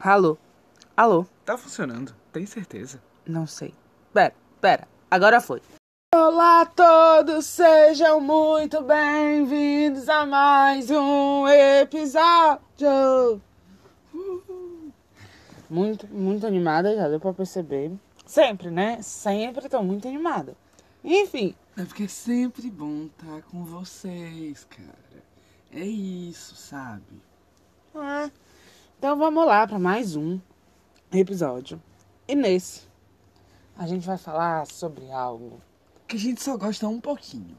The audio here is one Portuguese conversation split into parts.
Alô? Alô? Tá funcionando, tem certeza. Não sei. Pera, pera. Agora foi. Olá a todos, sejam muito bem-vindos a mais um episódio. Muito, muito animada, já deu pra perceber. Sempre, né? Sempre tô muito animada. Enfim, É porque é sempre bom estar com vocês, cara. É isso, sabe? é. Então vamos lá pra mais um episódio. E nesse, a gente vai falar sobre algo Que a gente só gosta um pouquinho.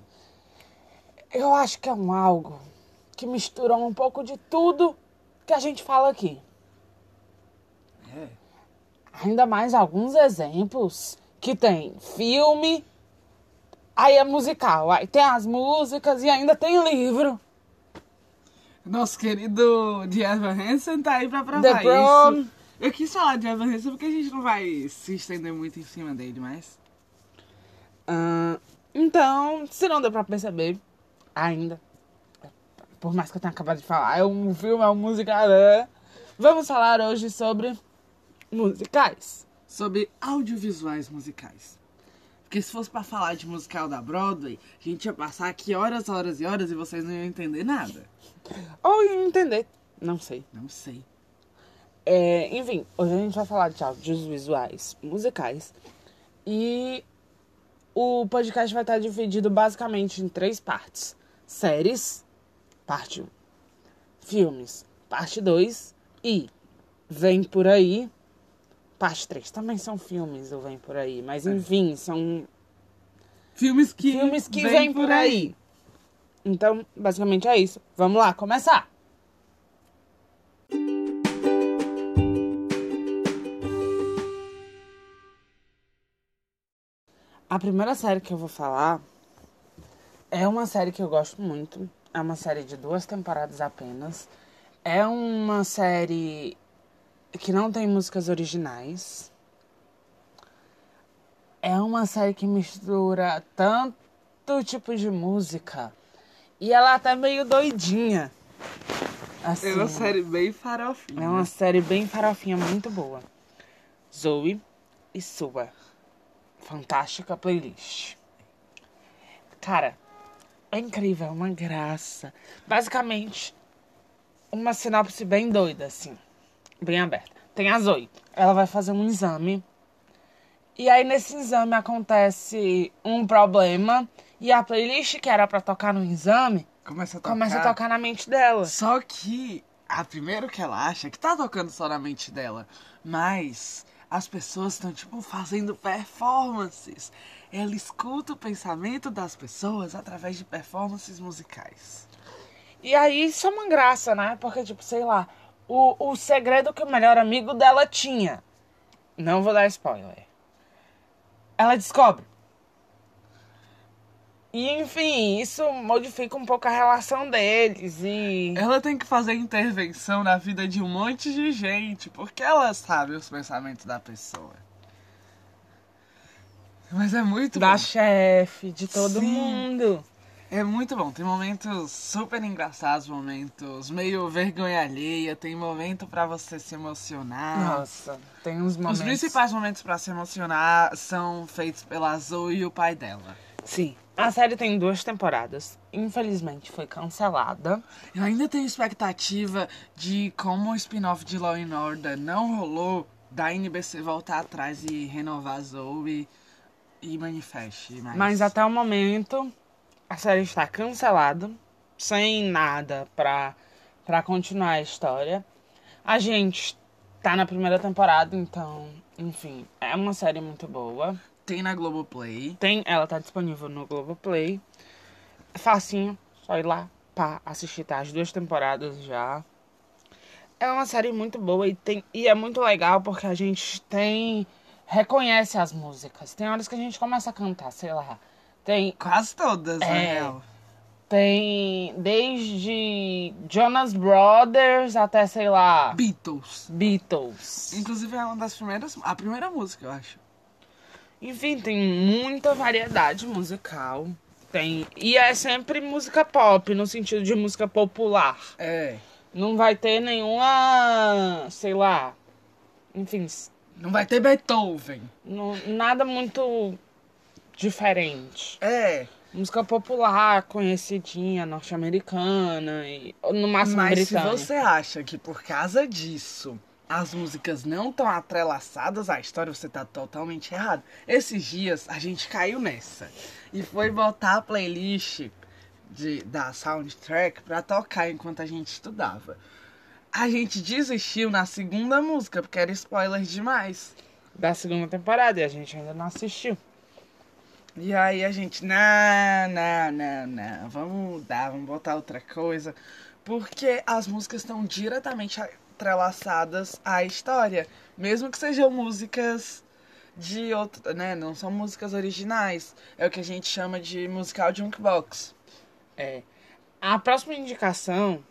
Eu acho que é um algo que mistura um pouco de tudo que a gente fala aqui. É. Ainda mais alguns exemplos que tem filme, aí é musical, aí tem as músicas e ainda tem livro. Nosso querido de Evan Hansen tá aí pra provar isso. Eu quis falar de Evan Hansen porque a gente não vai se estender muito em cima dele, mas... Ah, então, se não deu pra perceber ainda, por mais que eu tenha acabado de falar, é um filme, é um musical. né? Vamos falar hoje sobre musicais. Sobre audiovisuais musicais. Porque se fosse pra falar de musical da Broadway, a gente ia passar aqui horas, horas e horas e vocês não iam entender nada. Ou entender, não sei. Não sei. É, enfim, hoje a gente vai falar de áudios visuais musicais. E o podcast vai estar dividido basicamente em três partes: séries, parte 1, filmes, parte 2 e Vem por aí, parte 3. Também são filmes, ou Vem por aí, mas enfim, são Filmes que, filmes que vêm por aí. Então, basicamente é isso. Vamos lá, começar! A primeira série que eu vou falar é uma série que eu gosto muito. É uma série de duas temporadas apenas. É uma série que não tem músicas originais. É uma série que mistura tanto tipo de música. E ela até meio doidinha. Assim, É uma série bem farofinha. é uma série bem farofinha, muito boa. Zoe e Sua. Fantástica playlist. Cara, é incrível, é uma graça. Basicamente, uma sinopse bem doida, assim. Bem aberta. Tem a Zoe. Ela vai fazer um exame. E aí, nesse exame, acontece um problema. E a playlist que era pra tocar no exame Começa a tocar. começa a tocar na mente dela. Só que, a primeiro que ela acha que tá tocando só na mente dela, mas as pessoas estão, tipo, fazendo performances. Ela escuta o pensamento das pessoas através de performances musicais. E aí isso é uma graça, né? Porque, tipo, sei lá, o, o segredo que o melhor amigo dela tinha. Não vou dar spoiler. Ela descobre. E, enfim, isso modifica um pouco a relação deles e... Ela tem que fazer intervenção na vida de um monte de gente, porque ela sabe os pensamentos da pessoa. Mas é muito Da bom. chefe, de todo Sim. mundo. É muito bom. Tem momentos super engraçados, momentos meio vergonha alheia, tem momento pra você se emocionar. Nossa, tem uns momentos... Os principais momentos pra se emocionar são feitos pela Zoe e o pai dela. Sim. A série tem duas temporadas. Infelizmente foi cancelada. Eu ainda tenho expectativa de como o spin-off de Law and Order não rolou, da NBC voltar atrás e renovar a Zoe e Manifest. Mas, Mas até o momento, a série está cancelada, sem nada pra, pra continuar a história. A gente tá na primeira temporada, então, enfim, é uma série muito boa. tem na Globoplay. Tem, ela tá disponível no Globoplay. É facinho, só ir lá pra assistir, tá? As duas temporadas já. É uma série muito boa e, tem, e é muito legal porque a gente tem. reconhece as músicas. Tem horas que a gente começa a cantar, sei lá. Tem Quase todas, É. real. Tem desde Jonas Brothers até, sei lá, Beatles. Beatles. Inclusive é uma das primeiras. A primeira música, eu acho. Enfim, tem muita variedade musical. Tem. E é sempre música pop, no sentido de música popular. É. Não vai ter nenhuma, sei lá, enfim, Não vai ter Beethoven. não- nada muito diferente. É. Música popular, conhecidinha, norte-americana e no máximo Mas se você acha que por causa disso as músicas não estão atrelaçadas à história, você tá totalmente errado. Esses dias a gente caiu nessa e foi botar a playlist de, da soundtrack pra tocar enquanto a gente estudava. A gente desistiu na segunda música porque era spoiler demais. Da segunda temporada e a gente ainda não assistiu. E aí a gente, não, não, não, não, vamos mudar, vamos botar outra coisa. Porque as músicas estão diretamente entrelaçadas à história. Mesmo que sejam músicas de outro, né? Não são músicas originais. É o que a gente chama de musical jukebox. É. A próxima indicação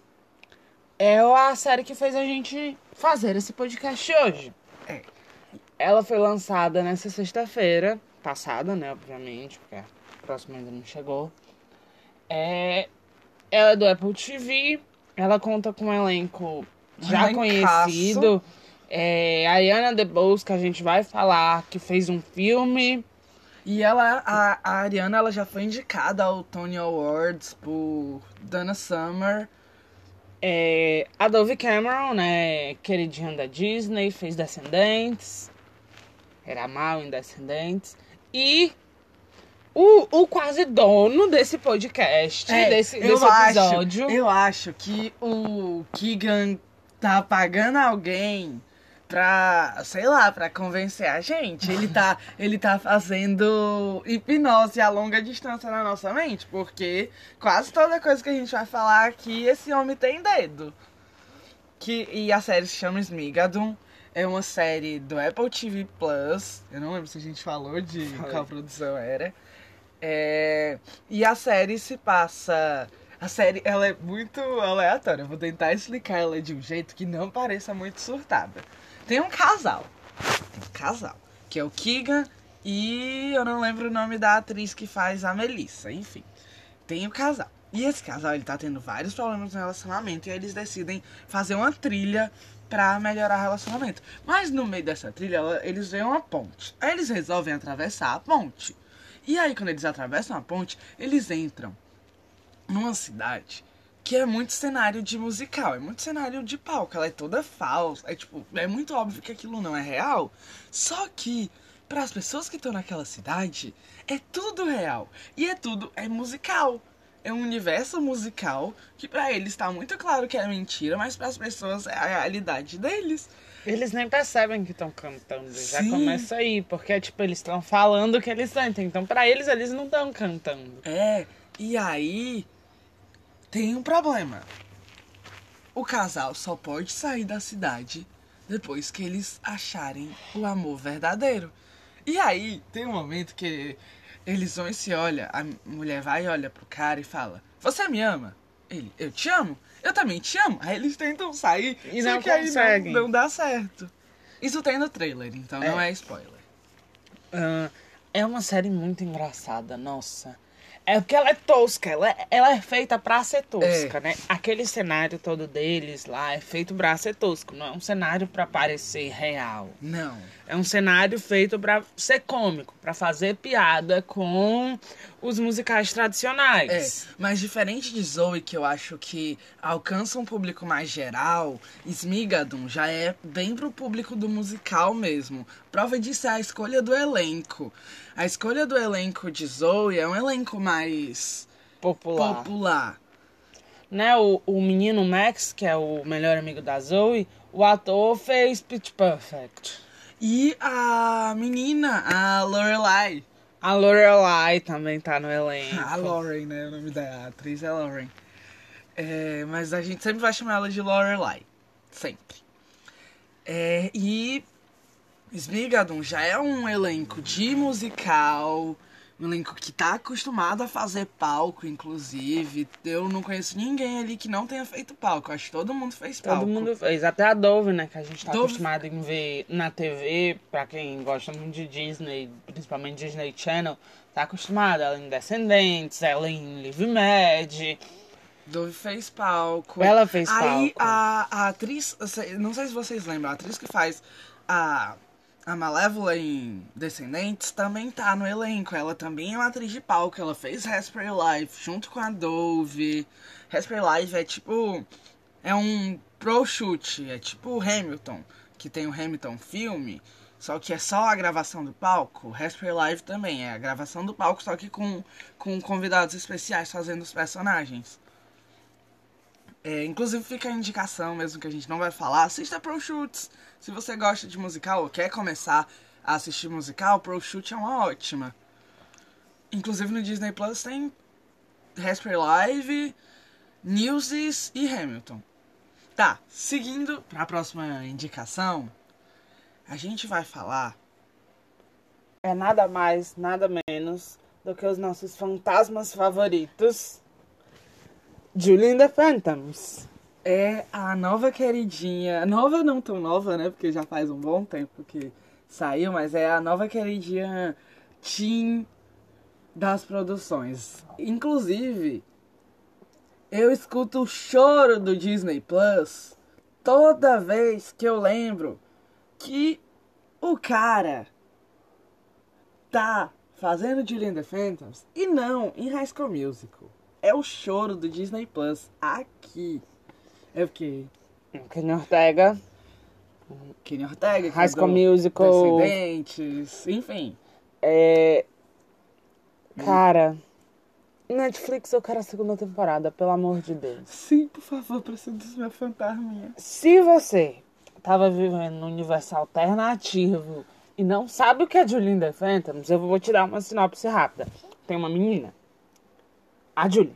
é a série que fez a gente fazer esse podcast hoje. É. Ela foi lançada nessa sexta-feira, passada, né, obviamente, porque a próxima ainda não chegou. É, ela é do Apple TV, ela conta com um elenco já conhecido. É, a Ariana DeBose, que a gente vai falar, que fez um filme. E ela, a, a Ariana, ela já foi indicada ao Tony Awards por Dana Summer. É, a Dove Cameron, né, queridinha da Disney, fez Descendentes. Era mal em Descendentes. E o, o quase dono desse podcast, É, desse, eu desse episódio. Acho, eu acho que o Keegan tá pagando alguém pra, sei lá, pra convencer a gente. Ele tá, ele tá fazendo hipnose a longa distância na nossa mente, porque quase toda coisa que a gente vai falar aqui, esse homem tem dedo. Que, e a série se chama Smigadon. É uma série do Apple TV Plus. Eu não lembro se a gente falou de qual produção era. É, e a série se passa. A série ela é muito aleatória. Eu vou tentar explicar ela de um jeito que não pareça muito surtada. Tem um casal. Tem um casal. Que é o Keegan e eu não lembro o nome da atriz que faz a Melissa. Enfim. Tem o casal. E esse casal ele tá tendo vários problemas no relacionamento. E eles decidem fazer uma trilha pra melhorar o relacionamento. Mas no meio dessa trilha, eles veem uma ponte. Aí eles resolvem atravessar a ponte. E aí, quando eles atravessam a ponte, eles entram numa cidade que é muito cenário de musical, é muito cenário de palco, ela é toda falsa, é tipo, é muito óbvio que aquilo não é real. Só que para as pessoas que estão naquela cidade, é tudo real e é tudo é musical. É um universo musical que pra eles tá muito claro que é mentira, mas para as pessoas é a realidade deles. Eles nem percebem que estão cantando. Já Sim. começa aí, porque tipo, eles estão falando que eles sentem. Então, pra eles, eles não estão cantando. É, e aí tem um problema. O casal só pode sair da cidade depois que eles acharem o amor verdadeiro. E aí tem um momento que eles vão e se olham, a mulher vai e olha pro cara e fala: Você me ama? Ele, eu te amo? Eu também te amo. Aí eles tentam sair E não conseguem. não, não dá certo. Isso tem no trailer, então não É. é spoiler. Ah, é uma série muito engraçada, nossa. É porque ela é tosca, ela é, ela é feita pra ser tosca, É. né? Aquele cenário todo deles lá é feito pra ser tosco, não é um cenário pra parecer real. Não. É um cenário feito pra ser cômico, pra fazer piada com os musicais É, tradicionais. mas diferente de Zoe, que eu acho que alcança um público mais geral, Smigadon já é bem pro público do musical mesmo. Prova disso é a escolha do elenco. A escolha do elenco de Zoe é um elenco mais Popular. popular. Né, o, o menino Max, que é o melhor amigo da Zoe, o ator fez Pitch Perfect. E a menina, a Lorelai. A Lorelai também tá no elenco. A Lauren, né? O nome da atriz é Lauren. É, mas a gente sempre vai chamar ela de Lorelai. Sempre. É, e Smigadon já é um elenco de musical. Um elenco que tá acostumado a fazer palco, inclusive. Eu não conheço ninguém ali que não tenha feito palco. Acho que todo mundo fez palco. Todo mundo fez. Até a Dove, né? Que a gente tá Dove- acostumado em ver na TV, pra quem gosta muito de Disney, principalmente Disney Channel, tá acostumada. Ela em Descendentes, ela em Live Mad. Dove fez palco. Ela fez Aí palco. a, a atriz, não sei se vocês lembram, a atriz que faz a, a Malévola em Descendentes também tá no elenco. Ela também é uma atriz de palco. Ela fez Hairspray Live junto com a Dove. Hairspray Live é tipo. É um pro shoot. É tipo Hamilton, que tem o Hamilton filme. Só que é só a gravação do palco. Hairspray Live também é a gravação do palco, só que com, com convidados especiais fazendo os personagens. É, inclusive fica a indicação, mesmo que a gente não vai falar, assista Pro Shoots. Se você gosta de musical ou quer começar a assistir musical, Pro Shoot é uma ótima. Inclusive no Disney Plus tem Hairspray Live, Newsies e Hamilton. Tá, seguindo pra próxima indicação, a gente vai falar É nada mais, nada menos do que os nossos fantasmas favoritos. Julie and the Phantoms. é a nova queridinha. Nova não tão nova, né? Porque já faz um bom tempo que saiu, mas é a nova queridinha Teen das produções. Inclusive, eu escuto o choro do Disney Plus toda vez que eu lembro que o cara tá fazendo Julie and the Phantoms e não em High School Musical. É o choro do Disney Plus aqui. É porque Kenny Ortega. Kenny Ortega, High School Musical. Descendentes, enfim. É. Cara. Netflix, eu quero a segunda temporada, pelo amor de Deus. Sim, por favor, preciso dos meus fantasminhas. Se você tava vivendo num universo alternativo e não sabe o que é the Phantoms, eu vou te dar uma sinopse rápida. Tem uma menina, a Julie.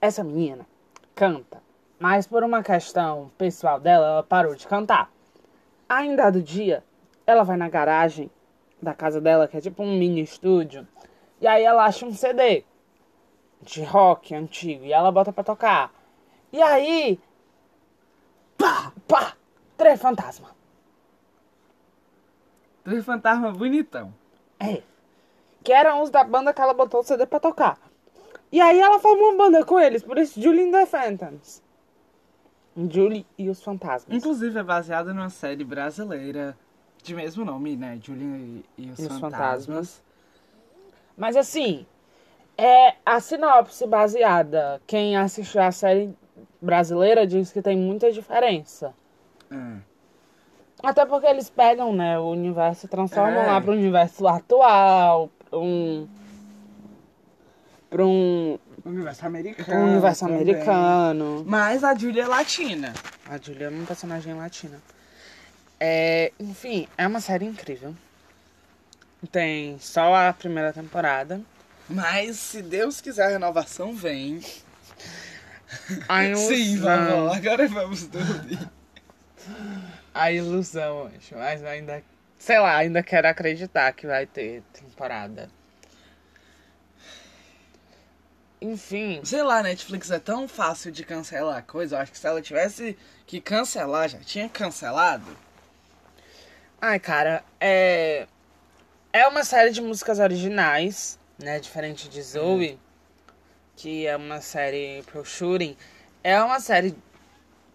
Essa menina canta, mas por uma questão pessoal dela, ela parou de cantar. Ainda do dia, ela vai na garagem da casa dela, que é tipo um mini estúdio, e aí ela acha um CD de rock antigo e ela bota pra tocar. E aí, pá, pá, três fantasmas. Três fantasmas bonitão. É. Que eram os da banda que ela botou o CD pra tocar. E aí ela formou uma banda com eles, por isso Julie and the Phantoms. Julie e os fantasmas. Inclusive é baseada numa série brasileira de mesmo nome, né? Julie e, os, E os fantasmas. fantasmas. Mas assim, é a sinopse baseada. Quem assistiu a série brasileira diz que tem muita diferença. É. Até porque eles pegam, né, o universo e transformam É. lá pro universo atual, um. Pra um, Universo americano. um universo também. americano. Mas a Julia é latina. A Julia é uma personagem latina. É, enfim, é uma série incrível. Tem só a primeira temporada. Mas se Deus quiser a renovação, vem. A ilusão, Sim, vovó, agora vamos dormir. a ilusão, acho. Mas ainda, sei lá, ainda quero acreditar que vai ter temporada. Enfim, Sei lá, Netflix é tão fácil de cancelar coisa. Eu acho que se ela tivesse que cancelar, já tinha cancelado. Ai, cara, é. É uma série de músicas originais, né? Diferente de Zoe, que é uma série pro shooting. É uma série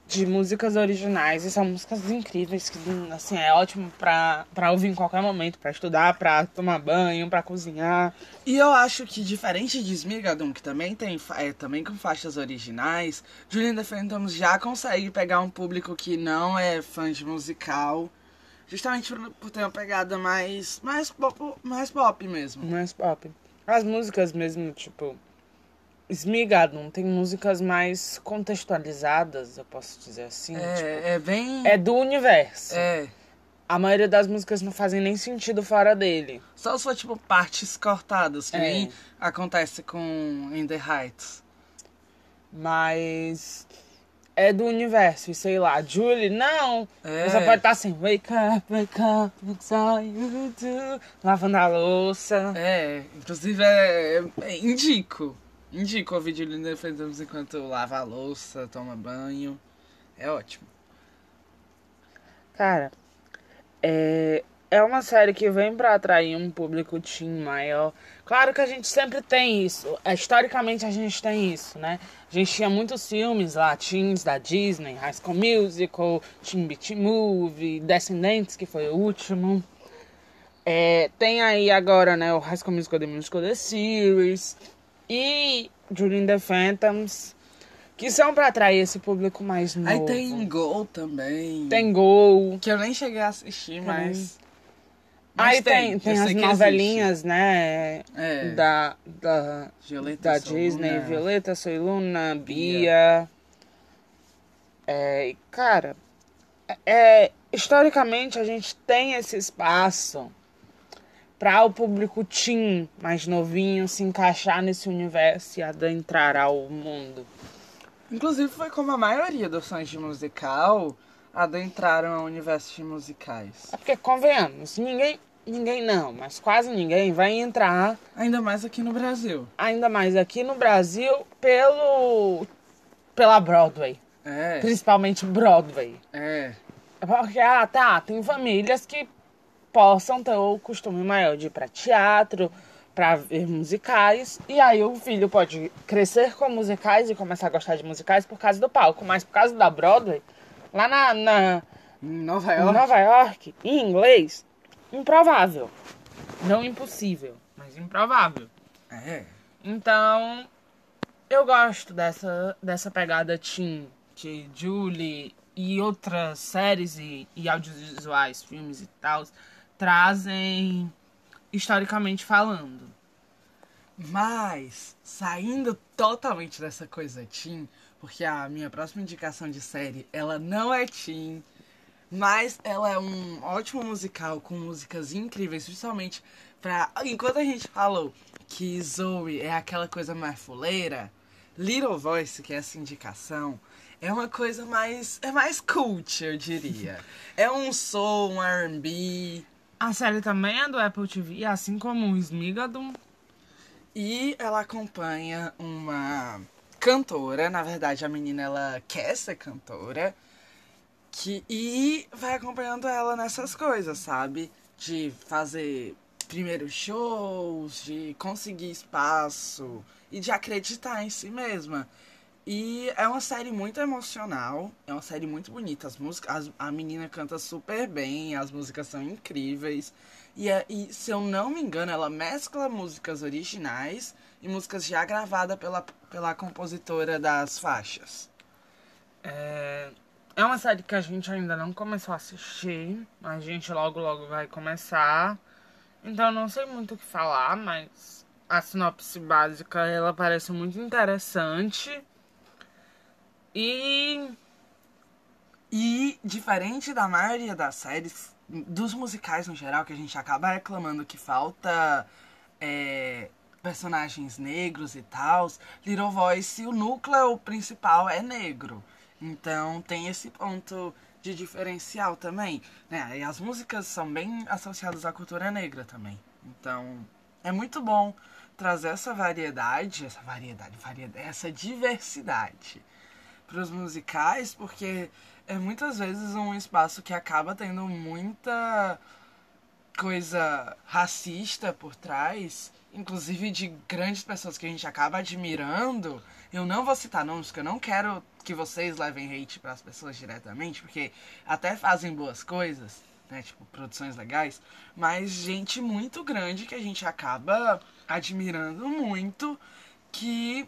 de músicas originais e são músicas incríveis que, assim, é ótimo pra, pra ouvir em qualquer momento, pra estudar, pra tomar banho, pra cozinhar. E eu acho que diferente de Smigadum, que também tem é, também com faixas originais, Julian the Phantoms já consegue pegar um público que não é fã de musical, justamente por, por ter uma pegada mais mais pop, mais pop mesmo. Mais pop. As músicas mesmo, tipo. Smigadum tem músicas mais contextualizadas, eu posso dizer assim. tipo, É, é bem é do universo. é, A maioria das músicas não fazem nem sentido fora dele. só se for tipo partes cortadas, que É. nem acontece com In the Heights. Mas é do universo, e sei lá, Julie, não. É. Você pode estar assim, wake up, wake up, what's all you do? Lavando a louça. É, inclusive é, é- indico. Indico ouvir Julian the Phantoms enquanto lava a louça, toma banho. É ótimo. Cara, é, é uma série que vem pra atrair um público teen maior. Claro que a gente sempre tem isso. É, historicamente a gente tem isso, né? A gente tinha muitos filmes lá, teens da Disney, High School Musical, Teen Beat Movie, Descendentes, que foi o último. É, tem aí agora, né, o High School Musical The Musical The Series e During the Phantoms, que são pra atrair esse público mais novo. Aí tem Gol também. Tem Gol. Que eu nem cheguei a assistir, mas. Aí mas tem, tem, eu as novelinhas, né? É. Da, da, Violeta da Disney, Luna. Violeta, Soy Luna, Bia. É, e, cara, é, historicamente a gente tem esse espaço para o público teen mais novinho se encaixar nesse universo e adentrar ao mundo. Inclusive foi como a maioria dos fãs de musical adentraram ao universo de musicais. É porque, convenhamos, ninguém, ninguém não, mas quase ninguém vai entrar, Ainda mais aqui no Brasil. ainda mais aqui no Brasil, pelo pela Broadway. É. Principalmente Broadway. É. Porque, ah, tá, tem famílias que possam ter o costume maior de ir pra teatro, pra ver musicais, e aí o filho pode crescer com musicais e começar a gostar de musicais por causa do palco, mas por causa da Broadway, lá na, na Nova York. Nova York, em inglês, improvável. Não impossível, mas improvável. É. Então, eu gosto dessa, dessa pegada teen, que Julie e outras séries e, e audiovisuais, filmes e tal, trazem historicamente falando. Mas, saindo totalmente dessa coisa teen, porque a minha próxima indicação de série, ela não é teen, mas ela é um ótimo musical com músicas incríveis, principalmente pra... Enquanto a gente falou que Zoe é aquela coisa mais fuleira, Little Voice, que é essa indicação, é uma coisa mais... é mais cult, eu diria. é um soul, um R&B... A série também é do Apple TV, assim como o Smigadon. E ela acompanha uma cantora, na verdade a menina ela quer ser cantora, que e vai acompanhando ela nessas coisas, sabe? De fazer primeiros shows, de conseguir espaço e de acreditar em si mesma. E é uma série muito emocional, é uma série muito bonita. As músicas, as- a menina canta super bem, as músicas são incríveis. E, é- e se eu não me engano, ela mescla músicas originais e músicas já gravadas pela, pela compositora das faixas. É, é uma série que a gente ainda não começou a assistir, a gente logo logo vai começar. Então não sei muito o que falar, mas a sinopse básica ela parece muito interessante. E E, diferente da maioria das séries, dos musicais no geral, que a gente acaba reclamando que falta é, personagens negros e tal, Little Voice, o núcleo principal é negro. Então tem esse ponto de diferencial também. Né? E as músicas são bem associadas à cultura negra também. Então é muito bom trazer essa variedade, essa variedade, variedade essa diversidade para os musicais, porque é muitas vezes um espaço que acaba tendo muita coisa racista por trás, inclusive de grandes pessoas que a gente acaba admirando. Eu não vou citar nomes, porque eu não quero que vocês levem hate para as pessoas diretamente, porque até fazem boas coisas, né, tipo produções legais, mas gente muito grande que a gente acaba admirando muito que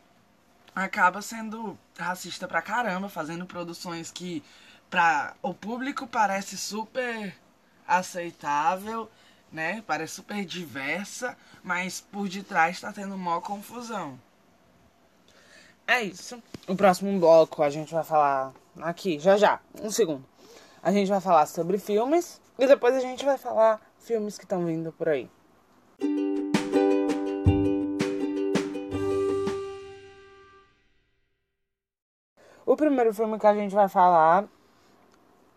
acaba sendo racista pra caramba, fazendo produções que pra o público parece super aceitável, né? Parece super diversa, mas por detrás tá tendo maior confusão. é isso. O próximo bloco a gente vai falar aqui, já já, um segundo. A gente vai falar sobre filmes e depois a gente vai falar filmes que estão vindo por aí. Primeiro filme que a gente vai falar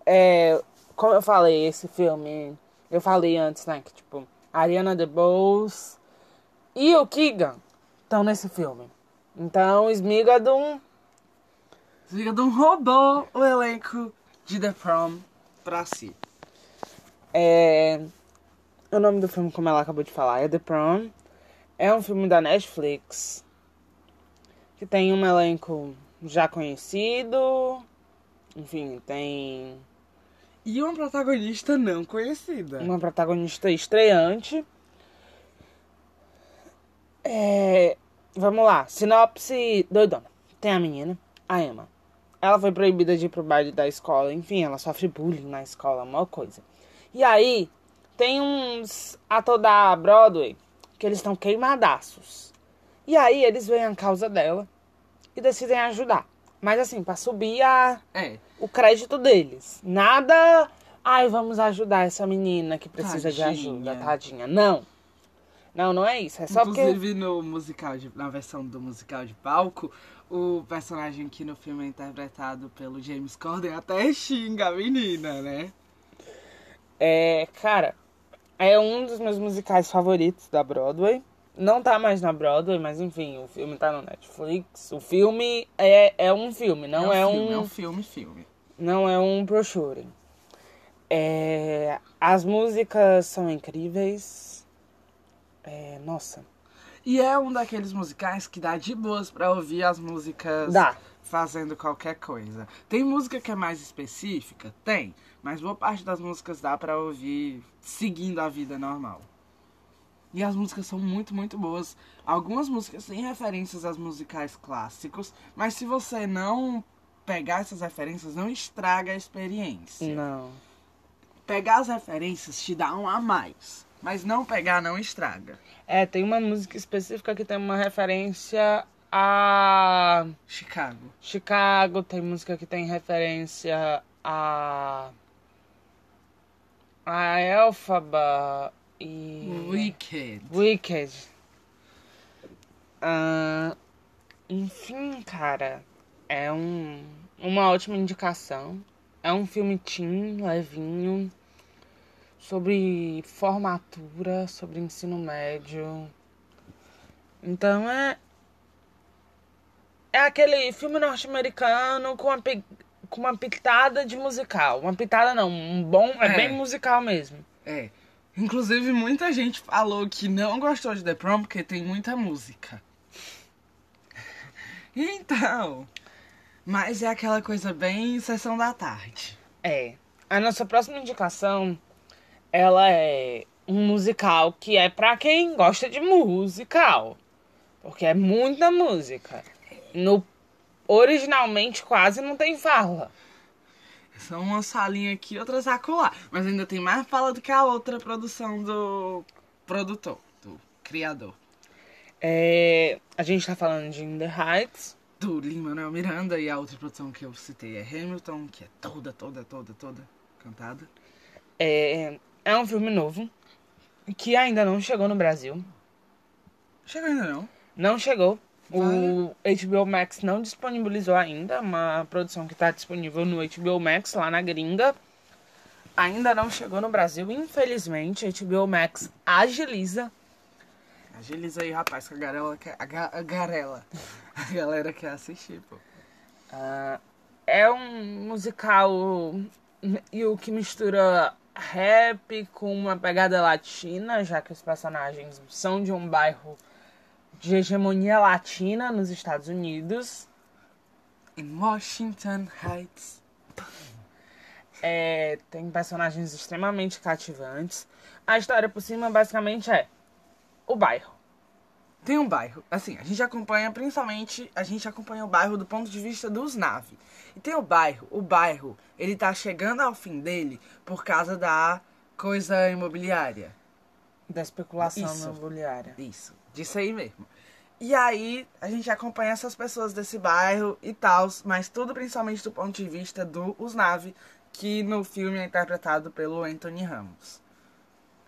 é, como eu falei, esse filme, eu falei antes, né, que tipo, Ariana DeBose e o Keegan estão nesse filme. Então, Smigadon, Zigadon roubou o elenco de The Prom pra si. é, o nome do filme, como ela acabou de falar, é The Prom. É um filme da Netflix que tem um elenco já conhecido. Enfim, tem E uma protagonista não conhecida. uma protagonista estreante. É, vamos lá, sinopse doidona. Tem a menina, a Emma. Ela foi proibida de ir pro baile da escola, enfim, ela sofre bullying na escola, uma coisa. E aí, tem uns atores da Broadway que eles estão queimadaços. E aí, eles veem a causa dela e decidem ajudar. Mas assim, pra subir a, É. o crédito deles. Nada. Ai, vamos ajudar essa menina que precisa de Tadinha. ajuda, tadinha. Não. Não, não é isso. É só porque. Inclusive no musical de, na versão do musical de palco, o personagem que no filme é interpretado pelo James Corden até xinga a menina, né? É, cara, é um dos meus musicais favoritos da Broadway. Não tá mais na Broadway, mas enfim, o filme tá no Netflix. O filme é, é um filme, não é, filme, um. É um filme, filme. Não é um brochure. É, as músicas são incríveis. É, nossa. E é um daqueles musicais que dá de boas pra ouvir as músicas Dá. fazendo qualquer coisa. Tem música que é mais específica? Tem. Mas boa parte das músicas dá pra ouvir seguindo a vida normal. E as músicas são muito, muito boas. Algumas músicas têm referências aos musicais clássicos, mas se você não pegar essas referências, não estraga a experiência. Não. Pegar as referências te dá um a mais, mas não pegar não estraga. É, tem uma música específica que tem uma referência a Chicago. Chicago, tem música que tem referência a. a Elphaba e. Wicked. Wicked. Ah, enfim, cara, é um, uma ótima indicação. É um filme teen, levinho, sobre formatura, sobre ensino médio. Então é. É aquele filme norte-americano com uma, com uma pitada de musical. Uma pitada não, um bom. É, É. bem musical mesmo. É. Inclusive, muita gente falou que não gostou de The Prom porque tem muita música. Então. Mas é aquela coisa bem sessão da tarde. É. A nossa próxima indicação, ela é um musical que é pra quem gosta de musical. Porque é muita música. No originalmente quase não tem fala. São uma salinha aqui, outras acolá. Mas ainda tem mais fala do que a outra produção do produtor, do criador. É, a gente tá falando de In the Heights. Do Lin-Manuel Miranda e a outra produção que eu citei é Hamilton, que é toda, toda, toda, toda cantada. É, é um filme novo que ainda não chegou no Brasil. Chega ainda não. Não chegou. O HBO Max não disponibilizou ainda. Uma produção que está disponível no HBO Max lá na gringa. Ainda não chegou no Brasil, infelizmente. HBO Max agiliza. Agiliza aí, rapaz, que a garela quer. A, ga, a garela. A galera quer assistir, pô. Ah, é um musical e o que mistura rap com uma pegada latina, já que os personagens são de um bairro de hegemonia latina nos Estados Unidos. Em Washington Heights. É, tem personagens extremamente cativantes. A história por cima basicamente é o bairro. Tem um bairro, assim, a gente acompanha principalmente, a gente acompanha o bairro do ponto de vista dos nave. E tem o bairro, o bairro, ele tá chegando ao fim dele por causa da coisa imobiliária. Da especulação Isso. imobiliária. Isso, disso aí mesmo. E aí, a gente acompanha essas pessoas desse bairro e tal, mas tudo principalmente do ponto de vista do Os Nave, que no filme é interpretado pelo Anthony Ramos.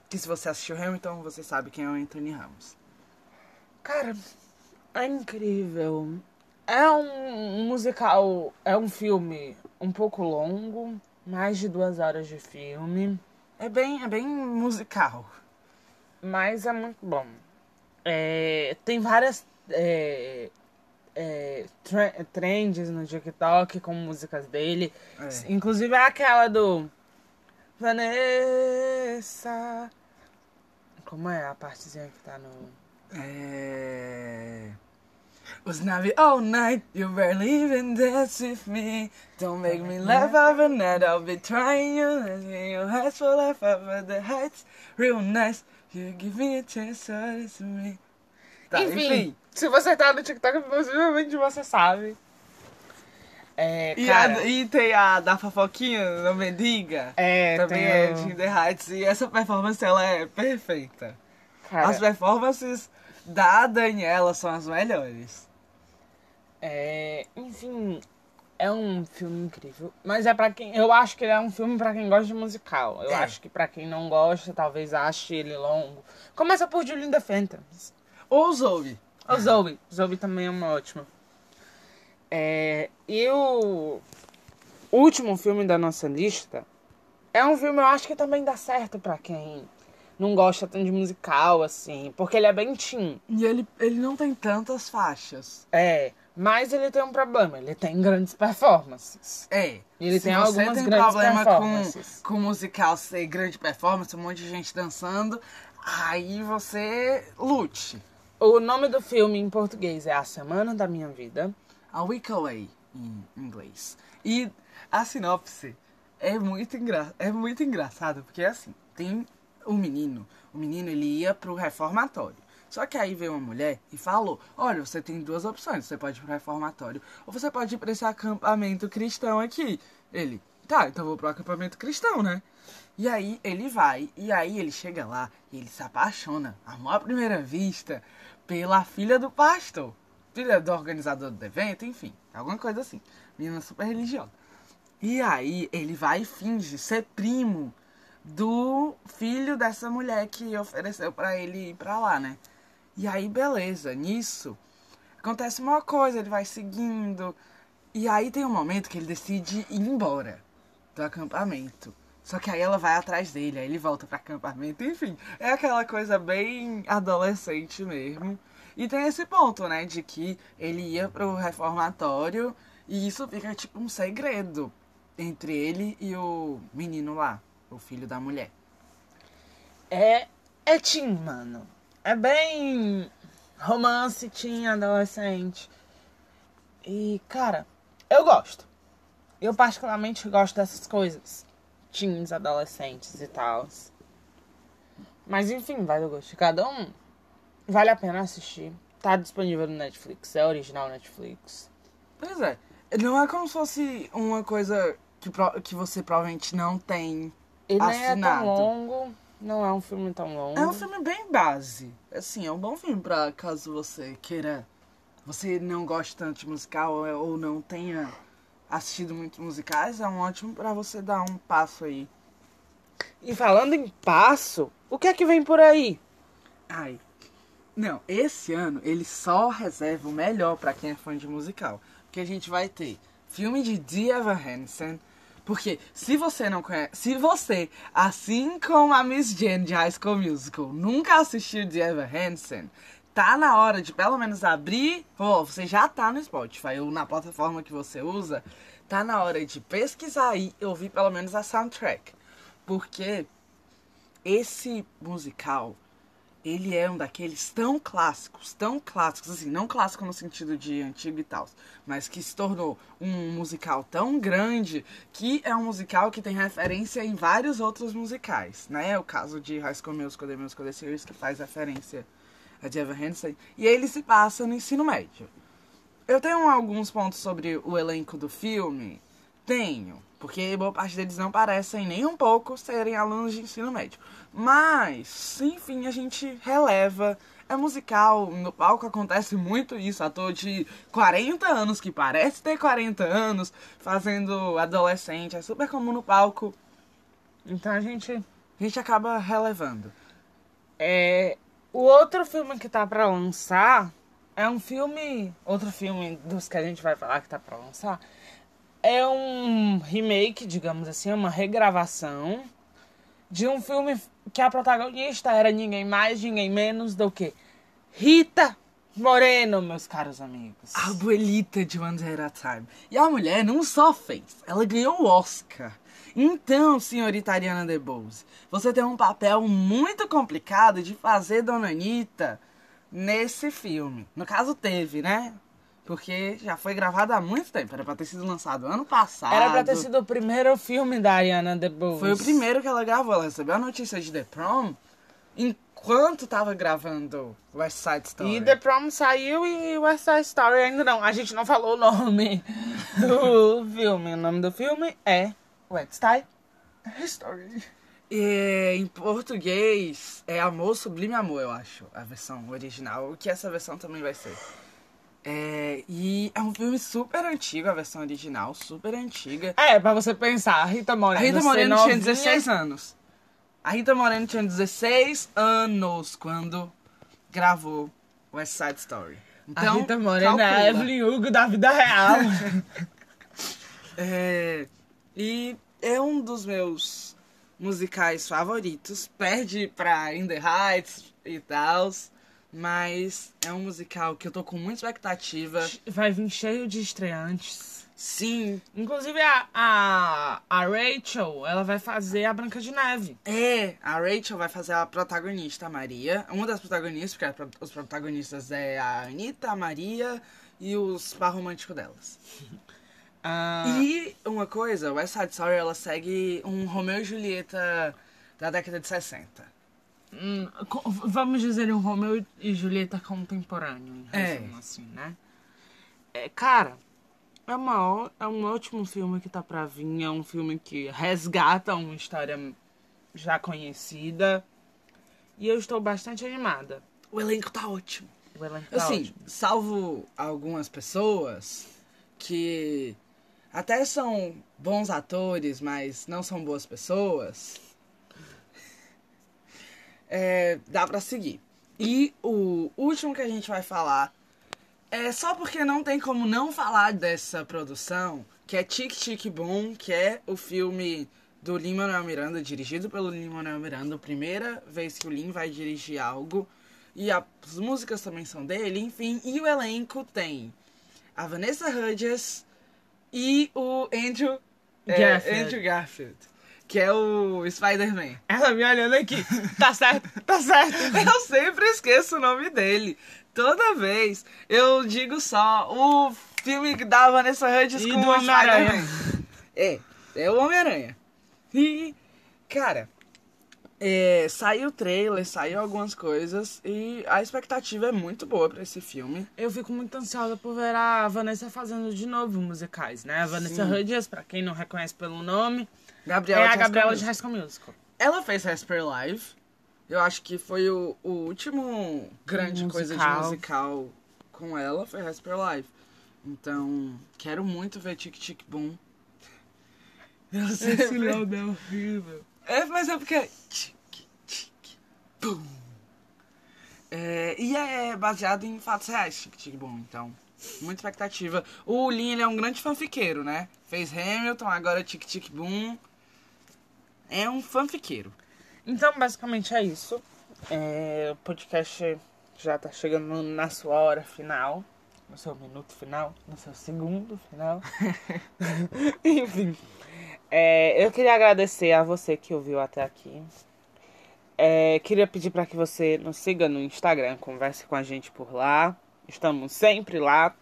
Que se você assistiu Hamilton, você sabe quem é o Anthony Ramos. Cara, é incrível. É um musical, é um filme um pouco longo, mais de duas horas de filme, É bem, é bem musical. mas é muito bom. É, tem várias é, é, tre- trends no TikTok com músicas dele. É. Inclusive é aquela do Vanessa, Como é a partezinha que tá no. É. Was not all night, you barely even dance with me. Don't make me laugh overnight, I'll be trying you. Letting your hearts for life over the heights. Real nice, you give me a chance to me. Tá, enfim, se você tá no TikTok, possivelmente você sabe. É, E, a- e tem a da fofoquinha, não me diga. é, Também é o- de The Heights. E essa performance, ela é perfeita. cara, As performances da Daniela são as melhores. é, enfim, é um filme incrível. Mas é pra quem. Eu acho que ele é um filme pra quem gosta de musical. Eu É. acho que pra quem não gosta, talvez ache ele longo. Começa por Julian the Phantoms. Ou Zoe. O Zoe. Zoe também é uma ótima. É, e o último filme da nossa lista é um filme, eu acho que também dá certo pra quem não gosta tanto de musical, assim. Porque ele é bem teen. E ele, ele não tem tantas faixas. É, mas ele tem um problema. Ele tem grandes performances. É. Ele tem você algumas tem grandes problema performances. com, com musical ser grande performance, um monte de gente dançando, aí você lute. O nome do filme em português é A Semana da Minha Vida. A Week Away, em inglês. E a sinopse é muito, engra... é muito engraçado, porque assim, tem um menino, o menino ele ia pro reformatório. Só que aí veio uma mulher e falou: Olha, você tem duas opções. Você pode ir pro reformatório ou você pode ir pra esse acampamento cristão aqui. Ele, tá, então vou pro acampamento cristão, né? E aí ele vai, e aí ele chega lá e ele se apaixona, amor à primeira vista, pela filha do pastor. Filha do organizador do evento, enfim, alguma coisa assim. Menina super religiosa. E aí ele vai e finge ser primo do filho dessa mulher que ofereceu pra ele ir pra lá, né? E aí, beleza, nisso acontece uma coisa, ele vai seguindo. E aí tem um momento que ele decide ir embora do acampamento. Só que aí ela vai atrás dele, aí ele volta pro acampamento, enfim. É aquela coisa bem adolescente mesmo. E tem esse ponto, né, de que ele ia pro reformatório e isso fica tipo um segredo entre ele e o menino lá, o filho da mulher. É, é teen, mano. É bem romance teen, adolescente. E, cara, eu gosto. Eu particularmente gosto dessas coisas. Teens, adolescentes e tal. Mas enfim, vai do gosto de cada um. Vale a pena assistir. Tá disponível no Netflix. É original Netflix. Pois é, não é como se fosse uma coisa que, que você provavelmente não tem. Ele nem é Assinado. tão longo. Não é um filme tão longo. É um filme bem base. Assim, é um bom filme pra caso você queira. Você não goste tanto de musical ou- não tenha assistido muitos musicais, é um ótimo pra você dar um passo aí. E falando em passo, o que é que vem por aí? Ai. Não, esse ano ele só reserva o melhor pra quem é fã de musical. Porque a gente vai ter filme de Dee Evan Hansen. Porque se você não conhece. Se você, assim como a Miss Jane de High School Musical, nunca assistiu Dee Evan Hansen, tá na hora de pelo menos abrir. Pô, você já tá no Spotify ou na plataforma que você usa. Tá na hora de pesquisar e ouvir pelo menos a soundtrack. Porque esse musical ele é um daqueles tão clássicos, tão clássicos, assim, não clássico no sentido de antigo e tal, mas que se tornou um musical tão grande que é um musical que tem referência em vários outros musicais, né? O caso de High School Musical, The Musical, The Series, que faz referência a de Evan Hansen, e ele se passa no ensino médio. Eu tenho alguns pontos sobre o elenco do filme? Tenho, porque boa parte deles não parecem nem um pouco serem alunos de ensino médio. Mas, enfim, a gente releva. É musical, no palco acontece muito isso. Ator de 40 anos, que parece ter 40 anos, fazendo adolescente. É super comum no palco. Então a gente. A gente acaba relevando. É, o outro filme que tá pra lançar é um filme. Outro filme dos que a gente vai falar que tá pra lançar. É um remake, digamos assim, uma regravação de um filme que a protagonista era ninguém mais, ninguém menos do que Rita Moreno, meus caros amigos. A abuelita de One Day at a Time. E a mulher não só fez, ela ganhou o Oscar. Então, senhorita Ariana DeBose, você tem um papel muito complicado de fazer Dona Anitta nesse filme. No caso, teve, né? Porque já foi gravado há muito tempo. Era pra ter sido lançado ano passado. Era pra ter sido o primeiro filme da Ariana DeBose. Foi o primeiro que ela gravou. Ela recebeu a notícia de The Prom enquanto tava gravando West Side Story. E The Prom saiu e West Side Story ainda não. A gente não falou o nome do filme. O nome do filme é West Side Story. E, em português é Amor Sublime Amor, eu acho, a versão original. O que essa versão também vai ser. É, e é um filme super antigo, a versão original, super antiga. É, pra você pensar, a Rita A Moreno. Rita ser Moreno tinha novinha. 16 anos. A Rita Moreno tinha 16 anos quando gravou West Side Story. a Então, Rita Moreno é a calcula. Evelyn Hugo da vida real. É, e é um dos meus musicais favoritos. Perde pra In The Heights e tal. Mas é um musical que eu tô com muita expectativa. Vai vir cheio de estreantes. Sim, Inclusive a, a, a Rachel, ela vai fazer a Branca de Neve. é. A Rachel vai fazer a protagonista, a Maria. Uma das protagonistas, porque os protagonistas é a Anitta, a Maria e os par românticos delas. Ah, E uma coisa, West Side Story, ela segue um Romeu e Julieta da década de 60. Hum, vamos dizer um Romeu e Julieta contemporâneo, em É. resumo, assim, né? É, cara, é, uma, é um ótimo filme que tá pra vir. É um filme que resgata uma história já conhecida. E eu estou bastante animada. O elenco tá ótimo. O elenco tá Assim, ótimo. salvo algumas pessoas que até são bons atores, mas não são boas pessoas, é, dá pra seguir. E o último que a gente vai falar é só porque não tem como não falar dessa produção, que é Tic Tic Boom, que é o filme do Lin-Manuel Miranda, dirigido pelo Lin-Manuel Miranda, a primeira vez que o Lin vai dirigir algo. E as músicas também são dele, enfim. E o elenco tem a Vanessa Hudgens e o Andrew é, Garfield. Andrew Garfield, que é o Spider-Man. Ela me olhando aqui. Tá certo, tá certo. Eu sempre esqueço o nome dele. Toda vez eu digo só o filme da Vanessa Hudgens E com o Homem-Aranha. Spider-Man. É, é o Homem-Aranha. E, cara, é, saiu o trailer, saiu algumas coisas e a expectativa é muito boa pra esse filme. Eu fico muito ansiosa por ver a Vanessa fazendo de novo musicais, né? A Vanessa Sim. Hudgens, pra quem não reconhece pelo nome, Gabriela é a de High School Gabriela de Musical. High School Musical. Ela fez Rasper Live. Eu acho que foi o, o último grande coisa de Musical. musical com ela, foi Rasper Live. Então, quero muito ver Tic Tic Boom. Eu sempre... é horrível. É, mas é porque... Tic, tic, boom. É, e é baseado em fatos reais, Tic Tic Boom, então... Muita expectativa. O Lin, ele é um grande fanfiqueiro, né? Fez Hamilton, agora Tic Tic Boom. É um fanfiqueiro. Então, basicamente é isso. É, o podcast já tá chegando na sua hora final. No seu minuto final. No seu segundo final. Enfim. É, eu queria agradecer a você que ouviu até aqui. É, queria pedir para que você nos siga no Instagram, converse com a gente por lá. Estamos sempre lá.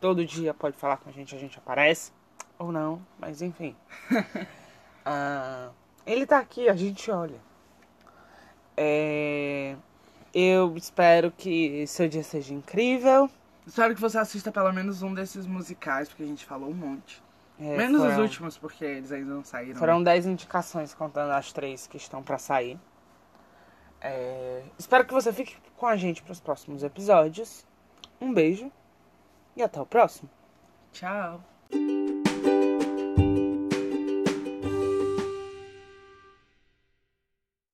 Todo dia pode falar com a gente, a gente aparece. Ou não, mas enfim. Ah, ele tá aqui, a gente olha. É, eu espero que seu dia seja incrível. Espero que você assista pelo menos um desses musicais, porque a gente falou um monte. É, Menos os foram- últimos, porque eles ainda não saíram. Foram 10 indicações, contando as três que estão pra sair. É, espero que você fique com a gente para os próximos episódios. Um beijo e até o próximo. Tchau.